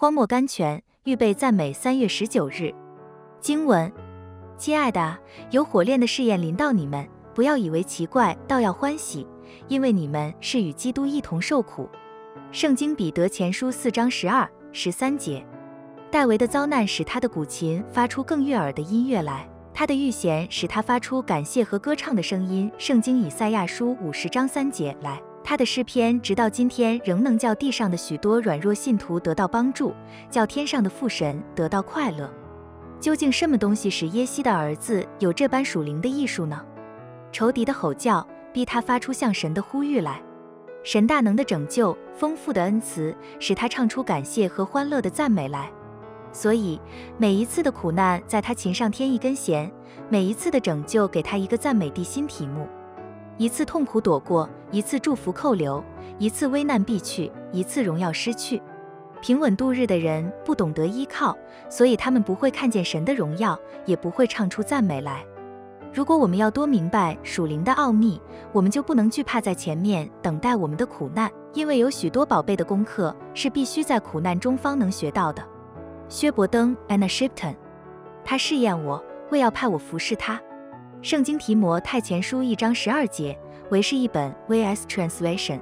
荒漠甘泉，预备赞美三月十九日。经文，亲爱的，有火炼的试验临到你们，不要以为奇怪，倒要欢喜，因为你们是与基督一同受苦。圣经彼得前书四章十二、十三节。戴维的遭难使他的古琴发出更悦耳的音乐来，他的遇险使他发出感谢和歌唱的声音。圣经以赛亚书五十章三节来。他的诗篇直到今天仍能叫地上的许多软弱信徒得到帮助，叫天上的父神得到快乐。究竟什么东西使耶西的儿子有这般属灵的艺术呢？仇敌的吼叫逼他发出向神的呼吁来，神大能的拯救、丰富的恩慈使他唱出感谢和欢乐的赞美来。所以每一次的苦难在他琴上添一根弦，每一次的拯救给他一个赞美的新题目。一次痛苦躲过，一次祝福扣留，一次危难避去，一次荣耀失去。平稳度日的人不懂得依靠，所以他们不会看见神的荣耀，也不会唱出赞美来。如果我们要多明白属灵的奥秘，我们就不能惧怕在前面等待我们的苦难，因为有许多宝贝的功课是必须在苦难中方能学到的。薛伯登 （Anna Shipton），他试验我，为要派我服侍他。圣经提摩太前书一章十二节，为是一本 V.S. Translation。